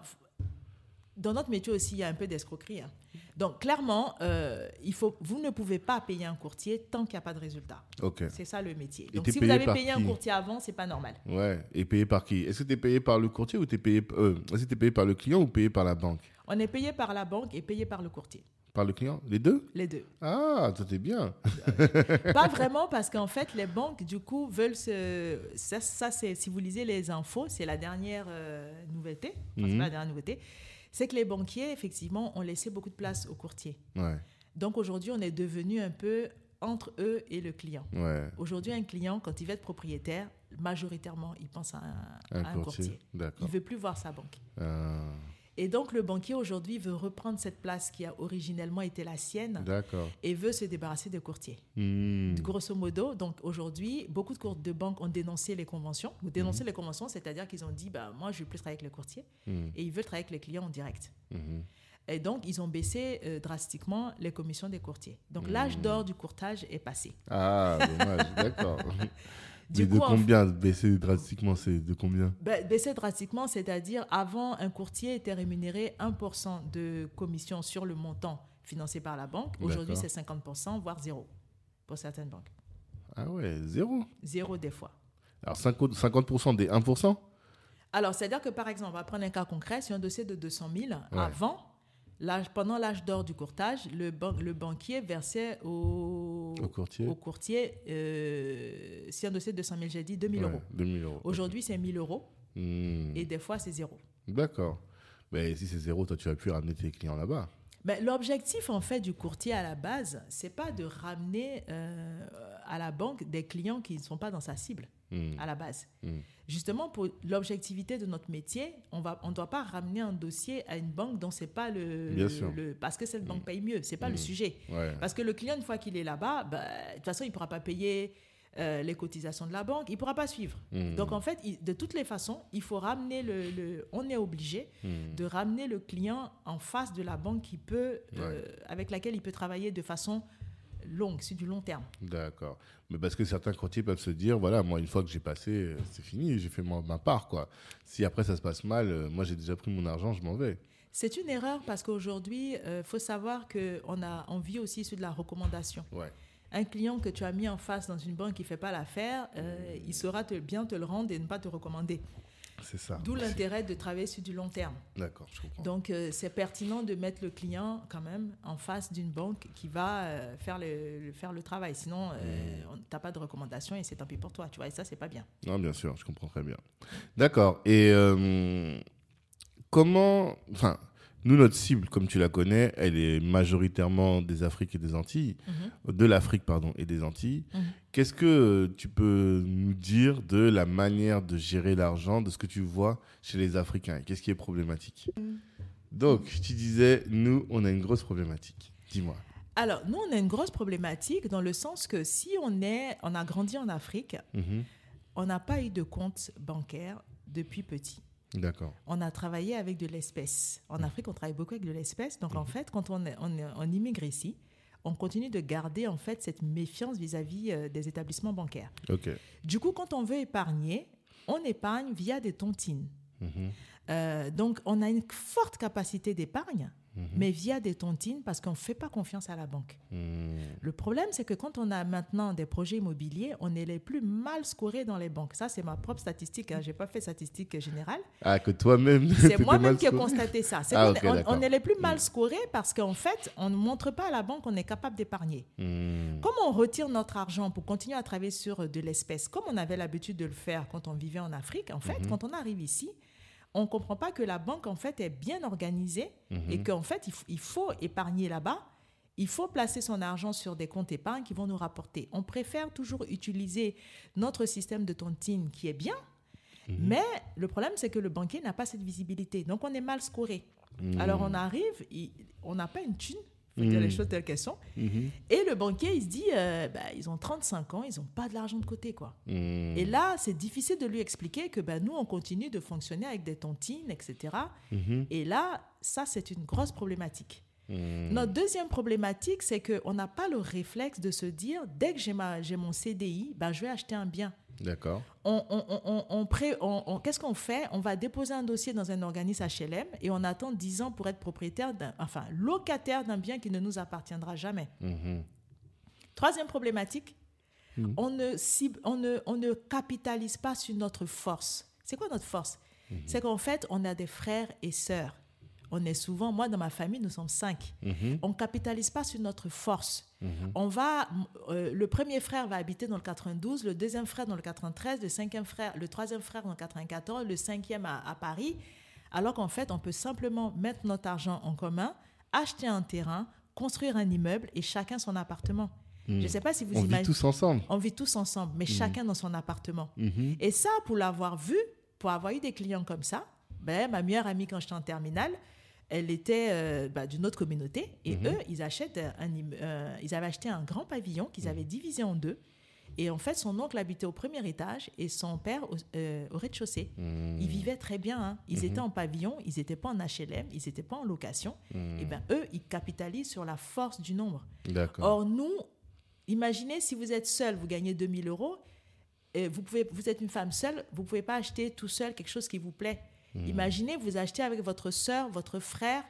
dans notre métier aussi, il y a un peu d'escroquerie. hein. Donc, clairement, euh, il faut, vous ne pouvez pas payer un courtier tant qu'il n'y a pas de résultat. Ok. C'est ça le métier. Donc, si vous avez payé un courtier avant, c'est pas normal. Ouais. Et payé par qui? Est-ce que tu es payé par le courtier ou tu es euh, t'es payé par le client ou payé par la banque? On est payé par la banque et payé par le courtier. Par le client? Les deux? Les deux. Ah, toi, t'es bien. Pas vraiment parce qu'en fait, les banques, du coup, veulent se... Ça, ça c'est, si vous lisez les infos, c'est la dernière euh, nouveauté. Enfin, Mhm. pas la dernière nouveauté. C'est que les banquiers, effectivement, ont laissé beaucoup de place aux courtiers. Ouais, Donc aujourd'hui, on est devenu un peu entre eux et le client. ouais. Aujourd'hui, un client, quand il veut être propriétaire, majoritairement, il pense à un, Un, à un courtier. courtier. Il D'accord. veut plus voir sa banque. Ah, Et donc, le banquier, aujourd'hui, veut reprendre cette place qui a originellement été la sienne et veut se débarrasser des courtiers. Hmm. Grosso modo, donc aujourd'hui, beaucoup de cours de banques ont dénoncé les conventions. Ou dénoncé les conventions, c'est-à-dire qu'ils ont dit, bah, moi, je ne veux plus travailler avec le courtier. Hmm. Et ils veulent travailler avec les clients en direct. Et donc, ils ont baissé euh, drastiquement les commissions des courtiers. Donc, l'âge d'or du courtage est passé. Ah, dommage. D'accord. Du Mais coup, de en combien baisser drastiquement C'est de combien baisser drastiquement, c'est-à-dire avant, un courtier était rémunéré 1% de commission sur le montant financé par la banque. Aujourd'hui, c'est 50%, voire zéro pour certaines banques. Ah ouais, zéro. Zéro des fois. Alors 50%, 50% des 1% Alors, c'est-à-dire que, par exemple, on va prendre un cas concret. Sur un dossier de 200 000, Ouais. avant, pendant l'âge d'or du courtage, le, ban- le banquier versait au, au courtier au courtier, euh, si un dossier de 200 000, j'ai dit 2 000 Ouais, euros. 2000 euros. Aujourd'hui, c'est 1 000 euros Hmm. et des fois, c'est zéro. D'accord. Mais si c'est zéro, toi, tu vas pu ramener tes clients là-bas. Mais l'objectif en fait du courtier à la base, c'est pas de ramener euh, à la banque des clients qui ne sont pas dans sa cible Hmm. à la base. Mm. Justement pour l'objectivité de notre métier, on va on doit pas ramener un dossier à une banque dont c'est pas le, parce que cette banque paye mieux, c'est pas le sujet. Ouais. Parce que le client une fois qu'il est là-bas, bah, de toute façon il pourra pas payer euh, les cotisations de la banque, il pourra pas suivre. Hmm. Donc en fait, il- de toutes les façons, il faut ramener le, le- on est obligé Hmm. de ramener le client en face de la banque qui peut, euh, avec laquelle il peut travailler de façon longue, sur du long terme. D'accord. Mais parce que certains courtiers peuvent se dire, voilà, moi, une fois que j'ai passé, euh, c'est fini, j'ai fait ma, part, quoi. Si après ça se passe mal, euh, moi, j'ai déjà pris mon argent, je m'en vais. C'est une erreur parce qu'aujourd'hui, il faut savoir qu'on a on vit aussi sur de la recommandation. Ouais. Un client que tu as mis en face dans une banque qui ne fait pas l'affaire, euh, il saura te, bien te le rendre et ne pas te recommander. C'est ça. D'où l'intérêt de travailler sur du long terme. D'accord, je comprends. Donc, euh, c'est pertinent de mettre le client quand même en face d'une banque qui va euh, faire, le, le- faire le travail. Sinon, euh, on- t'as pas de recommandation et c'est tant pis pour toi. Tu vois, et ça, c'est pas bien. Non, bien sûr, je comprends très bien. D'accord. Et euh, comment. Enfin, nous, notre cible, comme tu la connais, elle est majoritairement des Afriques et des Antilles. De l'Afrique, pardon, et des Antilles. Mhm. Qu'est-ce que tu peux nous dire de la manière de gérer l'argent, de ce que tu vois chez les Africains? Qu'est-ce qui est problématique? Donc, tu disais, nous, on a une grosse problématique. Dis-moi. Alors, nous, on a une grosse problématique dans le sens que si on, est, on a grandi en Afrique, Mhm. on n'a pas eu de compte bancaire depuis petit. D'accord. On a travaillé avec de l'espèce. En Afrique, on travaille beaucoup avec de l'espèce. Donc, en fait, quand on, est, on, immigre ici, on continue de garder en fait cette méfiance vis-à-vis euh, des établissements bancaires. Ok. Du coup, quand on veut épargner, on épargne via des tontines. Mhm. Euh, donc, on a une forte capacité d'épargne, Mhm. mais via des tontines parce qu'on ne fait pas confiance à la banque. Mhm. Le problème, c'est que quand on a maintenant des projets immobiliers, on est les plus mal scorés dans les banques. Ça, c'est ma propre statistique. hein. Je n'ai pas fait statistique générale. Ah, que toi-même. C'est moi-même qui ai constaté ça. Ah, on- est les plus mal scorés parce qu'en fait, on ne montre pas à la banque qu'on est capable d'épargner. Mhm. Comment on retire notre argent pour continuer à travailler sur de l'espèce, comme on avait l'habitude de le faire quand on vivait en Afrique, en fait, quand on arrive ici, on ne comprend pas que la banque, en fait, est bien organisée et qu'en fait, il, faut épargner là-bas. Il faut placer son argent sur des comptes épargne qui vont nous rapporter. On préfère toujours utiliser notre système de tontine qui est bien, mais le problème, c'est que le banquier n'a pas cette visibilité. Donc, on est mal scoré. Alors, on arrive, il- on n'a pas une thune, dire les choses telles qu'elles sont. Mhm. Et le banquier, il se dit, euh, bah, ils ont 35 ans, ils n'ont pas de l'argent de côté. quoi. Mhm. Et là, c'est difficile de lui expliquer que bah, nous, on continue de fonctionner avec des tontines, etc. Mhm. Et là, ça, c'est une grosse problématique. Mhm. Notre deuxième problématique, c'est qu'on n'a pas le réflexe de se dire, dès que j'ai ma- j'ai mon CDI, bah, je vais acheter un bien. D'accord. On, on- Qu'est-ce qu'on fait? On va déposer un dossier dans un organisme HLM et on attend 10 ans pour être propriétaire, enfin locataire d'un bien qui ne nous appartiendra jamais. Mhm. Troisième problématique, Mhm. on, ne cible, on, ne, on ne capitalise pas sur notre force. C'est quoi notre force? C'est qu'en fait, on a des frères et sœurs. On est souvent, moi dans ma famille, nous sommes cinq. Mhm. On ne capitalise pas sur notre force. Mhm. On va, euh, le premier frère va habiter dans le 92, le deuxième frère dans le 93, le cinquième frère, le troisième frère dans le 94, le cinquième à, à Paris. Alors qu'en fait, on peut simplement mettre notre argent en commun, acheter un terrain, construire un immeuble et chacun son appartement. Je ne sais pas si vous On vit imaginez. tous ensemble. On vit tous ensemble, mais chacun dans son appartement. Mhm. Et ça, pour l'avoir vu, pour avoir eu des clients comme ça, ben, ma meilleure amie, quand j'étais en terminale, elle était euh, bah, d'une autre communauté. Et eux, ils, achètent un, euh, ils avaient acheté un grand pavillon qu'ils avaient divisé en deux. Et en fait, son oncle habitait au premier étage et son père au, euh, au rez-de-chaussée. Ils vivaient très bien. hein. Ils étaient en pavillon, ils n'étaient pas en HLM, ils n'étaient pas en location. Et ben eux, ils capitalisent sur la force du nombre. Or, nous, imaginez si vous êtes seul, vous gagnez 2000 euros, et vous, pouvez, vous êtes une femme seule, vous ne pouvez pas acheter tout seul quelque chose qui vous plaît. Imaginez, vous achetez avec votre soeur, votre frère,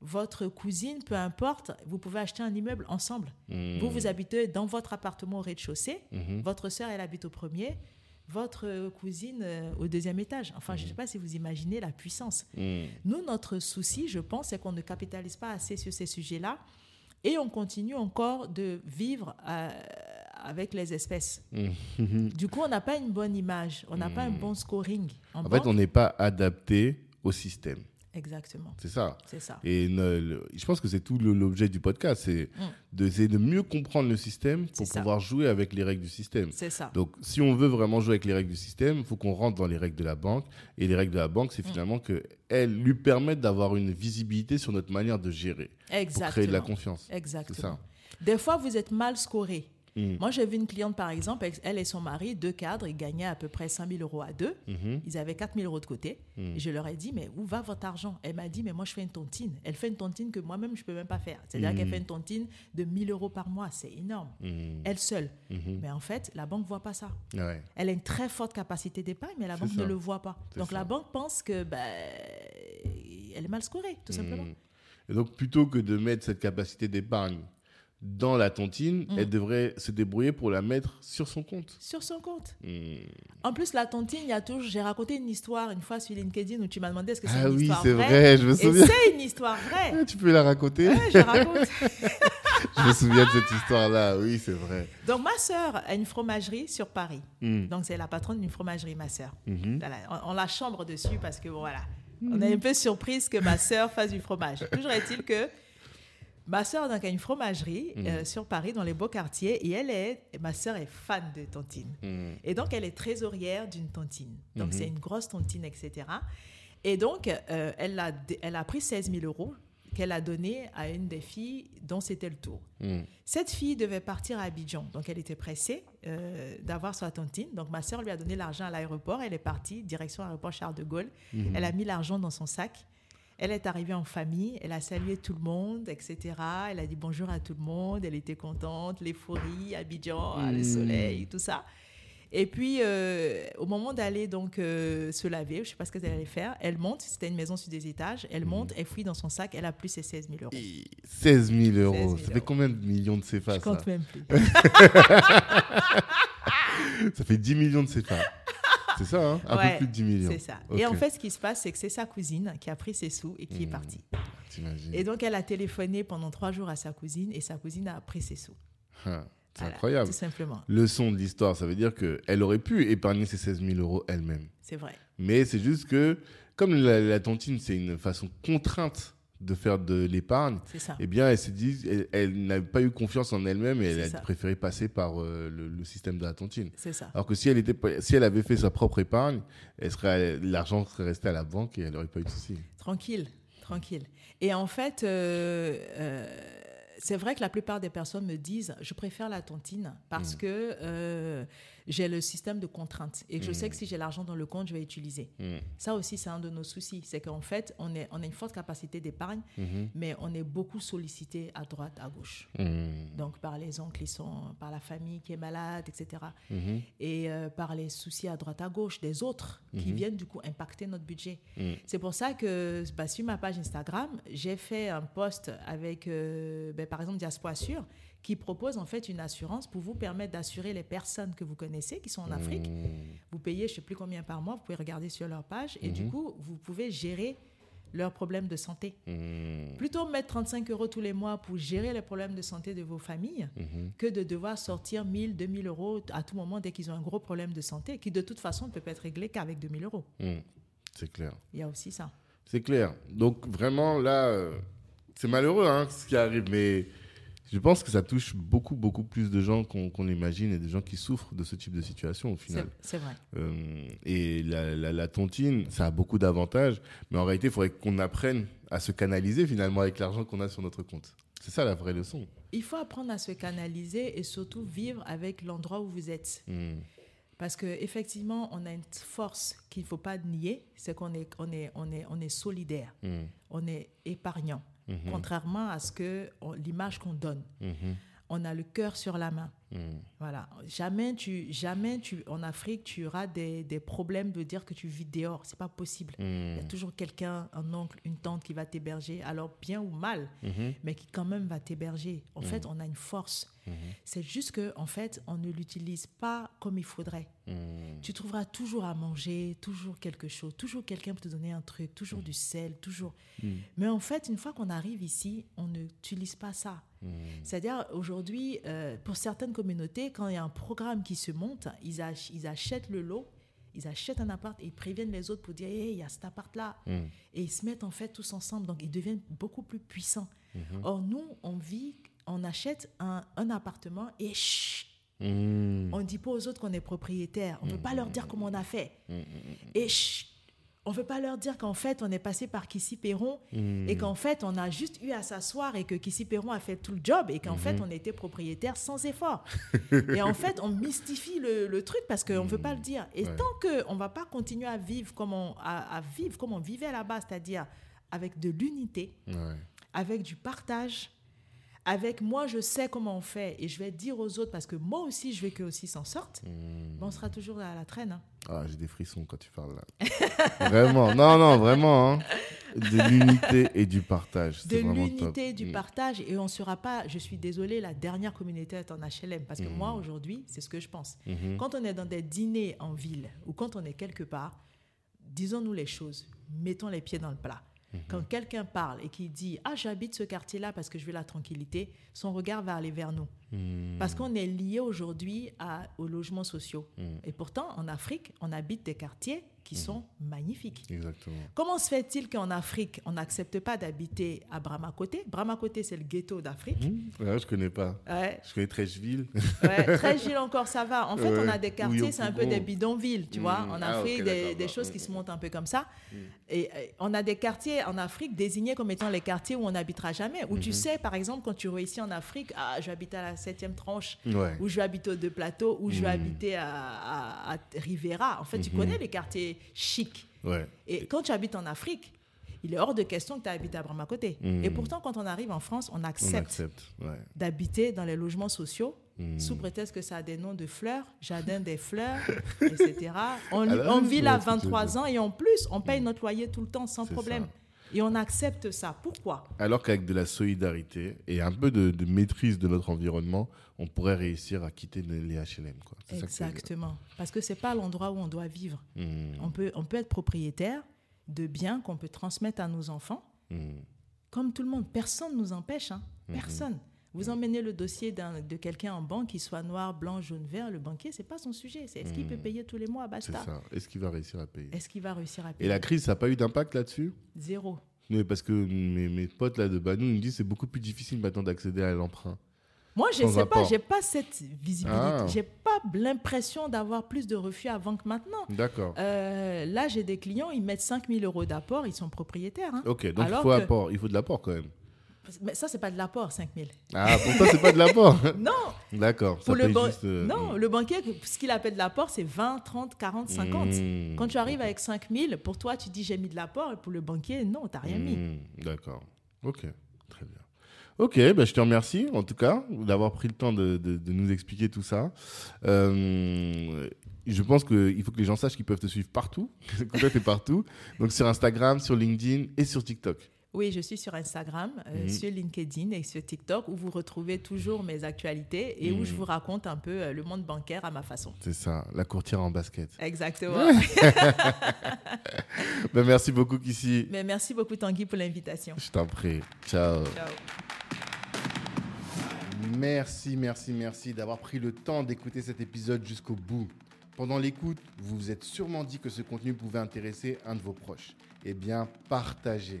votre cousine, peu importe, vous pouvez acheter un immeuble ensemble. Vous, vous habitez dans votre appartement au rez-de-chaussée, votre soeur, elle habite au premier, votre cousine euh, au deuxième étage. Enfin, je ne sais pas si vous imaginez la puissance. Mhm. Nous, notre souci, je pense, c'est qu'on ne capitalise pas assez sur ces sujets-là et on continue encore de vivre euh, avec les espèces. Mhm. Du coup, on n'a pas une bonne image, on n'a pas un bon scoring. En, En fait, on n'est pas adapté au système. Exactement, C'est ça. c'est ça. Et ne- le- je pense que c'est tout l'objet du podcast, c'est Mm. d'essayer de mieux comprendre le système C'est pour pouvoir jouer avec les règles du système. C'est ça. Donc, si on veut vraiment jouer avec les règles du système, il faut qu'on rentre dans les règles de la banque. Et les règles de la banque, Mm. c'est finalement qu'elles lui permettent d'avoir une visibilité sur notre manière de gérer pour Exactement. créer de la confiance. C'est Exactement. ça. Des fois, vous êtes mal scoré. Mm. Moi, j'ai vu une cliente, par exemple, ex- elle et son mari, deux cadres, ils gagnaient à peu près 5 000 euros à deux. Mhm. Ils avaient 4 000 euros de côté. Et je leur ai dit, mais où va votre argent? Elle m'a dit, mais moi, je fais une tontine. Elle fait une tontine que moi-même, je ne peux même pas faire. C'est-à-dire qu'elle fait une tontine de 1000 euros par mois. C'est énorme. Elle seule. Mhm. Mais en fait, la banque ne voit pas ça. Ouais. Elle a une très forte capacité d'épargne, mais la banque ça. ne le voit pas. Donc ça. la banque pense que ben, elle est mal scorée, tout simplement. Et donc, plutôt que de mettre cette capacité d'épargne dans la tontine, Mm. elle devrait se débrouiller pour la mettre sur son compte. Sur son compte. Mhm. En plus, la tontine, il y a toujours. J'ai raconté une histoire une fois sur LinkedIn où tu m'as demandé est-ce que c'est Ah une oui, histoire c'est vraie. vrai, je me souviens. c'est une histoire vraie. Ah, Tu peux la raconter Ouais, je raconte. Je me souviens de cette histoire-là, oui, c'est vrai. Donc, ma sœur a une fromagerie sur Paris. Mhm. Donc, c'est la patronne d'une fromagerie, ma sœur. Mhm. Voilà, on, on la chambre dessus parce que, bon, voilà. On est un peu surprise que ma sœur fasse du fromage. Toujours est-il que ma sœur donc, a une fromagerie euh, sur Paris, dans les beaux quartiers, et elle est, ma sœur est fan de tontine. Mhm. Et donc, elle est trésorière d'une tontine. Donc, Mhm. c'est une grosse tontine, etc. Et donc, euh, elle, a, elle a pris 16 000 euros qu'elle a donné à une des filles dont c'était le tour. Mhm. Cette fille devait partir à Abidjan, donc elle était pressée euh, d'avoir sa tontine. Donc ma sœur lui a donné l'argent à l'aéroport. Elle est partie direction aéroport Charles de Gaulle. Mhm. Elle a mis l'argent dans son sac. Elle est arrivée en famille. Elle a salué tout le monde, etc. Elle a dit bonjour à tout le monde. Elle était contente, l'euphorie, Abidjan, ah, le Mhm. soleil, tout ça. Et puis, euh, au moment d'aller donc euh, se laver, je ne sais pas ce qu'elle allait faire, elle monte, c'était une maison sur des étages, elle monte, elle fouille dans son sac, elle a plus ses 16 000 euros. Et 16 000 euros. 16 000 ça fait combien de millions de CFA je ça compte même plus. Ça fait 10 millions de CFA. C'est ça, hein Un Ouais, peu plus de 10 millions. C'est ça. Et en fait, ce qui se passe, c'est que c'est sa cousine qui a pris ses sous et qui est Mhm. partie. Et donc, elle a téléphoné pendant trois jours à sa cousine et sa cousine a pris ses sous. Ah, C'est Voilà, incroyable. Tout simplement. Leçon de l'histoire, ça veut dire qu'elle aurait pu épargner ses 16 000 euros elle-même. C'est vrai. Mais c'est juste que, comme la, la tontine, c'est une façon contrainte de faire de l'épargne, eh bien, elle s'est dit, elle, elle n'a pas eu confiance en elle-même et elle a ça. préféré passer par euh, le, le système de la tontine. Ça. Alors que si elle, était, si elle avait fait sa propre épargne, elle serait, l'argent serait resté à la banque et elle n'aurait pas eu de soucis. Tranquille. Tranquille. Et en fait, euh, euh, c'est vrai que la plupart des personnes me disent je préfère la tontine parce Mm. que j'ai le système de contraintes et que je Mm. sais que si j'ai l'argent dans le compte, je vais utiliser. Mm. Ça aussi, c'est un de nos soucis. C'est qu'en fait, on, est, on a une forte capacité d'épargne, Mhm. mais on est beaucoup sollicité à droite, à gauche. Mhm. Donc par les oncles, ils sont, par la famille qui est malade, etc. Et euh, par les soucis à droite, à gauche des autres qui Mhm. viennent du coup impacter notre budget. C'est pour ça que bah, sur ma page Instagram, j'ai fait un post avec, euh, ben, par exemple, Diaspora Assure, qui propose en fait une assurance pour vous permettre d'assurer les personnes que vous connaissez qui sont en Afrique. Mhm. Vous payez, je ne sais plus combien par mois, vous pouvez regarder sur leur page, et du Mhm. coup, vous pouvez gérer leurs problèmes de santé. Mmh. Plutôt mettre 35 euros tous les mois pour gérer les problèmes de santé de vos familles que de devoir sortir 1000, 2000 euros à tout moment dès qu'ils ont un gros problème de santé qui de toute façon ne peut pas être réglé qu'avec 2000 euros. Mmh. C'est clair. Il y a aussi ça. C'est clair. Donc vraiment là, euh, c'est malheureux hein, ce qui arrive, mais je pense que ça touche beaucoup, beaucoup plus de gens qu'on imagine et des gens qui souffrent de ce type de situation au final. c'est vrai. Euh, et la, la- la tontine, ça a beaucoup d'avantages, mais en réalité, il faudrait qu'on apprenne à se canaliser finalement avec l'argent qu'on a sur notre compte. C'est ça la vraie leçon. Il faut apprendre à se canaliser et surtout vivre avec l'endroit où vous êtes. Mmh. Parce qu'effectivement, on a une force qu'il ne faut pas nier, c'est qu'on est, on est, on est, on est solidaire, Mmh. on est épargnant, Mhm. contrairement à ce que l'image qu'on donne. Mhm. On a le cœur sur la main. Mmh. Voilà. Jamais, tu, jamais tu, en Afrique, tu auras des, des problèmes de dire que tu vis dehors. C'est pas possible. Il y a toujours quelqu'un, un oncle, une tante qui va t'héberger, alors bien ou mal, Mhm. mais qui quand même va t'héberger. En fait, on a une force. C'est juste que, en fait, on ne l'utilise pas comme il faudrait. Tu trouveras toujours à manger, toujours quelque chose, toujours quelqu'un pour te donner un truc, toujours du sel, toujours. Mais en fait, une fois qu'on arrive ici, on n'utilise pas ça. Mmh. C'est-à-dire, aujourd'hui, euh, pour certaines communautés, quand il y a un programme qui se monte, ils, ach- ils achètent le lot, ils achètent un appart et ils préviennent les autres pour dire Hey, il y a cet appart-là. Mmh. Et ils se mettent en fait tous ensemble. Donc, ils deviennent beaucoup plus puissants. Mhm. Or, nous, on vit, on achète un, un appartement et chut, Mmh. on ne dit pas aux autres qu'on est propriétaire. On ne veut pas leur dire comment on a fait. Et chut, on ne veut pas leur dire qu'en fait, on est passé par Kissy Perron et qu'en fait, on a juste eu à s'asseoir et que Kissy Perron a fait tout le job et qu'en fait, on était propriétaire sans effort. et en fait, on mystifie le, le truc parce qu'on ne veut pas le dire. Et Ouais. tant qu'on ne va pas continuer à vivre comme on, à, à vivre comme on vivait là-bas, c'est-à-dire avec de l'unité, Ouais. avec du partage, avec moi, je sais comment on fait et je vais dire aux autres parce que moi aussi, je veux qu'eux aussi s'en sortent. Mmh. Ben, on sera toujours à la traîne. hein. Ah, j'ai des frissons quand tu parles là. vraiment. Non, non, vraiment. hein. De l'unité et du partage. de l'unité, top. du Mm. partage. Et on ne sera pas, je suis désolée, la dernière communauté est en HLM. Parce que Mm. moi, aujourd'hui, c'est ce que je pense. Mhm. Quand on est dans des dîners en ville ou quand on est quelque part, disons-nous les choses, mettons les pieds dans le plat. Mhm. Quand quelqu'un parle et qui dit Ah, j'habite ce quartier-là parce que je veux la tranquillité, son regard va aller vers nous. Mm. Parce qu'on est lié aujourd'hui aux logements sociaux. Mm. Et pourtant, en Afrique, on habite des quartiers qui Mhm. sont magnifiques. Exactement. Comment se fait-il qu'en Afrique, on n'accepte pas d'habiter à Bramacoté Bramacoté, c'est le ghetto d'Afrique. Mhm. Ouais, je connais pas. Ouais, Je connais Trècheville. ouais, très Gilles encore, ça va. En fait, on a des quartiers, c'est un peu des bidonvilles, tu vois. Mm. En Ah, Afrique, des, choses qui se montent un peu comme ça. Et on a des quartiers en Afrique désignés comme étant les quartiers où on n'habitera jamais. Où Mhm. tu sais, par exemple, quand tu réussis en Afrique, ah, je vais habiter à la septième tranche, Ouais. où je vais habiter aux deux plateaux, où je vais Mm. habiter à, à- à Rivera. En fait, tu Mhm. connais les quartiers chics. Ouais. Et quand tu habites en Afrique, il est hors de question que tu habites à Bramacoté. Mm. Et pourtant, quand on arrive en France, on accepte, accepte. Ouais. d'habiter dans les logements sociaux Mm. sous prétexte que ça a des noms de fleurs, jardin des fleurs, etc. On, Alors, on je vit là ce que tu veux 23 dire. ans et en plus, on paye notre loyer tout le temps sans problème. ça. Et on accepte ça. Pourquoi? Alors qu'avec de la solidarité et un peu de, de maîtrise de notre environnement, on pourrait réussir à quitter les HLM. Quoi. Que. Exactement. Parce que c'est pas l'endroit où on doit vivre. Mm. On peut, on peut être propriétaire de biens qu'on peut transmettre à nos enfants, Mm. comme tout le monde. Personne ne nous empêche. hein. Mhm. Personne. Vous emmenez le dossier de quelqu'un en banque, qu'il soit noir, blanc, jaune, vert, le banquier, c'est pas son sujet. C'est est-ce qu'il peut payer tous les mois, Mhm. C'est basta. ça. Est-ce qu'il va réussir à payer Est-ce qu'il va réussir à Et payer la crise, ça n'a pas eu d'impact là-dessus Zéro. Oui, parce que mes, mes potes là de Banou ils me disent que c'est beaucoup plus difficile maintenant d'accéder à l'emprunt. Moi, je Sans sais pas, apport. j'ai pas cette visibilité. Ah. J'ai pas l'impression d'avoir plus de refus avant que maintenant. D'accord. Euh, là, j'ai des clients, ils mettent 5000 euros d'apport, ils sont propriétaires. hein. Ok, donc il faut, que- apport, il faut de l'apport quand même. Mais ça, c'est pas de l'apport, 5000. Ah, pour toi, c'est pas de l'apport Non, D'accord. Ça pour le, juste, euh, non le banquier, ce qu'il appelle de l'apport, c'est 20, 30, 40, 50. Mmh. Quand tu arrives avec 5000, pour toi, tu dis j'ai mis de l'apport, et pour le banquier, non, t'as rien mis. Mmh, D'accord. Ok, très bien. Ok, ben, je te remercie en tout cas d'avoir pris le temps de, de- de nous expliquer tout ça. Euh, je pense qu'il faut que les gens sachent qu'ils peuvent te suivre partout, que tu es partout. Donc sur Instagram, sur LinkedIn et sur TikTok. Oui, je suis sur Instagram, euh, Mhm. sur LinkedIn et sur TikTok où vous retrouvez toujours mes actualités et où Mhm. je vous raconte un peu euh, le monde bancaire à ma façon. C'est ça, la courtière en basket. Exactement. Ben, merci beaucoup, Kissy. Mais merci beaucoup Tanguy pour l'invitation. Je t'en prie. Ciao. Ciao. Merci, merci, merci d'avoir pris le temps d'écouter cet épisode jusqu'au bout. Pendant l'écoute, vous vous êtes sûrement dit que ce contenu pouvait intéresser un de vos proches. Eh bien, partagez.